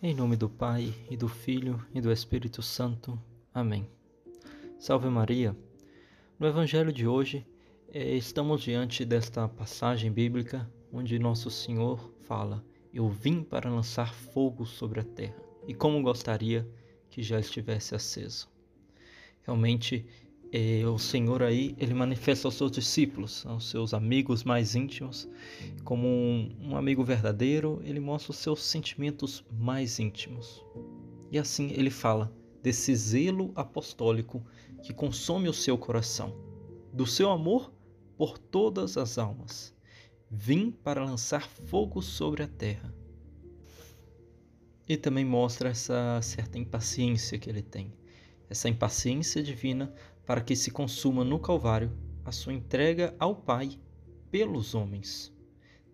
Em nome do Pai, e do Filho, e do Espírito Santo. Amém. Salve Maria. No Evangelho de hoje, eh, estamos diante desta passagem bíblica onde Nosso Senhor fala: Eu vim para lançar fogo sobre a terra, e como gostaria que já estivesse aceso. Realmente, e o Senhor aí, ele manifesta aos seus discípulos, aos seus amigos mais íntimos, como um, um, amigo verdadeiro, ele mostra os seus sentimentos mais íntimos. E assim ele fala desse zelo apostólico que consome o seu coração, do seu amor por todas as almas. Vim para lançar fogo sobre a terra. E também mostra essa certa impaciência que ele tem, essa impaciência divina para que se consuma no Calvário a sua entrega ao Pai pelos homens.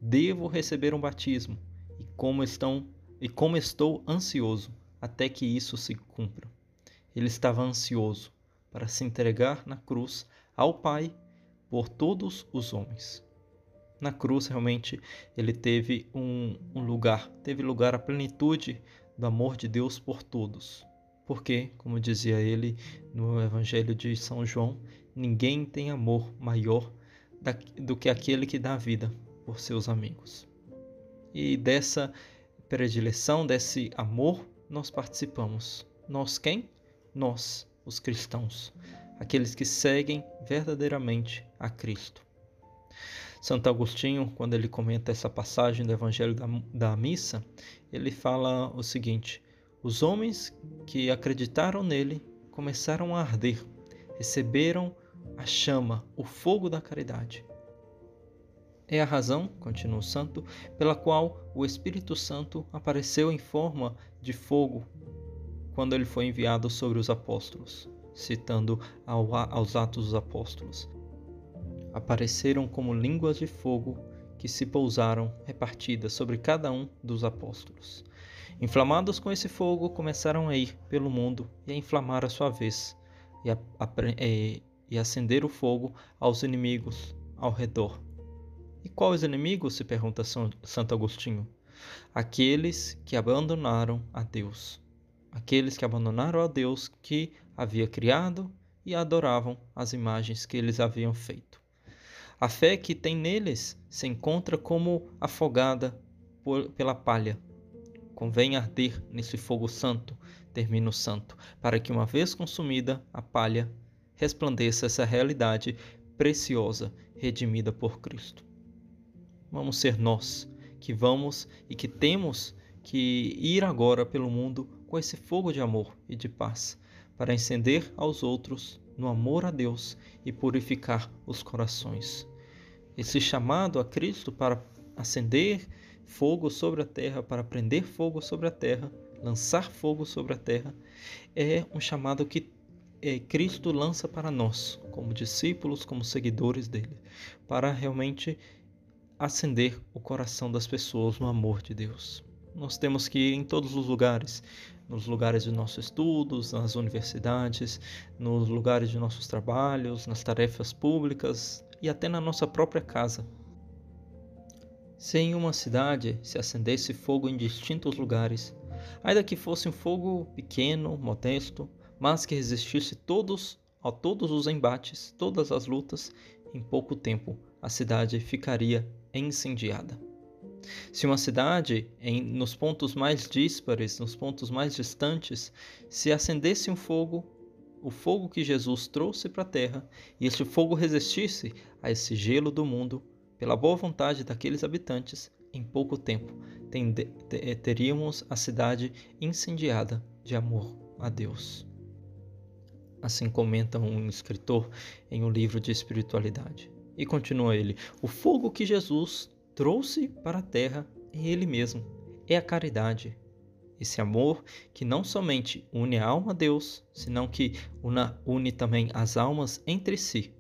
Devo receber um batismo e como estão e como estou ansioso até que isso se cumpra. Ele estava ansioso para se entregar na cruz ao Pai por todos os homens. Na cruz, realmente, ele teve um, um lugar, teve lugar a plenitude do amor de Deus por todos. Porque, como dizia ele no Evangelho de São João, ninguém tem amor maior do que aquele que dá a vida por seus amigos. E dessa predileção, desse amor, nós participamos. Nós quem? Nós, os cristãos, aqueles que seguem verdadeiramente a Cristo. Santo Agostinho, quando ele comenta essa passagem do Evangelho da, da Missa, ele fala o seguinte: os homens que acreditaram nele começaram a arder, receberam a chama, o fogo da caridade. É a razão, continua o santo, pela qual o Espírito Santo apareceu em forma de fogo quando ele foi enviado sobre os apóstolos, citando aos Atos dos Apóstolos. Apareceram como línguas de fogo que se pousaram repartidas sobre cada um dos apóstolos. Inflamados com esse fogo, começaram a ir pelo mundo e a inflamar a sua vez, e, a, a, e, e acender o fogo aos inimigos ao redor. E quais inimigos? se pergunta São, Santo Agostinho. Aqueles que abandonaram a Deus. Aqueles que abandonaram a Deus que havia criado e adoravam as imagens que eles haviam feito. A fé que tem neles se encontra como afogada por, pela palha Convém arder nesse fogo santo, termina o santo, para que uma vez consumida a palha, resplandeça essa realidade preciosa, redimida por Cristo. Vamos ser nós que vamos e que temos que ir agora pelo mundo com esse fogo de amor e de paz, para encender aos outros no amor a Deus e purificar os corações. Esse chamado a Cristo para acender fogo sobre a terra, para prender fogo sobre a terra, lançar fogo sobre a terra, é um chamado que é, Cristo lança para nós, como discípulos, como seguidores dele, para realmente acender o coração das pessoas no amor de Deus. Nós temos que ir em todos os lugares, nos lugares de nossos estudos, nas universidades, nos lugares de nossos trabalhos, nas tarefas públicas e até na nossa própria casa, se em uma cidade se acendesse fogo em distintos lugares, ainda que fosse um fogo pequeno, modesto, mas que resistisse todos a todos os embates, todas as lutas, em pouco tempo a cidade ficaria incendiada. Se uma cidade, em, nos pontos mais díspares, nos pontos mais distantes, se acendesse um fogo, o fogo que Jesus trouxe para a terra, e este fogo resistisse a esse gelo do mundo, pela boa vontade daqueles habitantes, em pouco tempo teríamos a cidade incendiada de amor a Deus. Assim comenta um escritor em um livro de espiritualidade. E continua ele: O fogo que Jesus trouxe para a terra é Ele mesmo, é a caridade. Esse amor que não somente une a alma a Deus, senão que une também as almas entre si.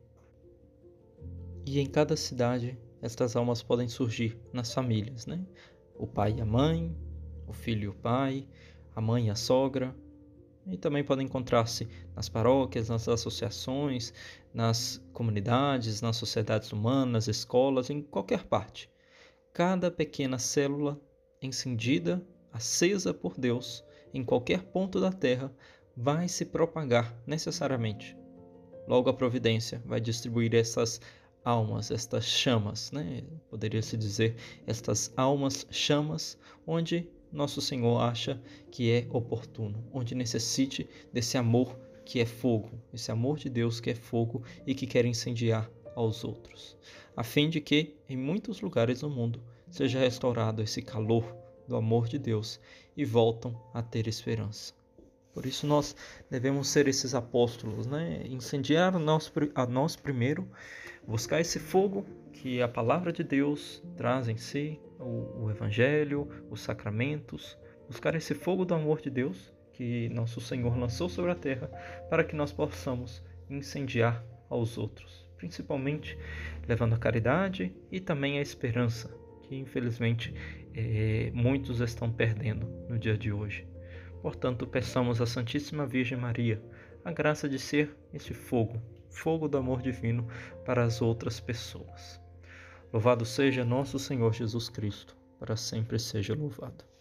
E em cada cidade estas almas podem surgir nas famílias, né? O pai e a mãe, o filho e o pai, a mãe e a sogra, e também podem encontrar-se nas paróquias, nas associações, nas comunidades, nas sociedades humanas, escolas, em qualquer parte. Cada pequena célula encendida acesa por Deus em qualquer ponto da terra vai se propagar necessariamente. Logo, a providência vai distribuir essas almas, estas chamas, né? Poderia se dizer estas almas chamas, onde nosso Senhor acha que é oportuno, onde necessite desse amor que é fogo, esse amor de Deus que é fogo e que quer incendiar aos outros, a fim de que em muitos lugares do mundo seja restaurado esse calor do amor de Deus e voltam a ter esperança. Por isso nós devemos ser esses apóstolos, né? Incendiar nós, a nós primeiro, buscar esse fogo que a palavra de Deus traz em si, o, o Evangelho, os sacramentos, buscar esse fogo do amor de Deus que nosso Senhor lançou sobre a terra para que nós possamos incendiar aos outros, principalmente levando a caridade e também a esperança, que infelizmente é, muitos estão perdendo no dia de hoje. Portanto, peçamos à Santíssima Virgem Maria a graça de ser esse fogo, fogo do amor divino para as outras pessoas. Louvado seja nosso Senhor Jesus Cristo, para sempre seja louvado.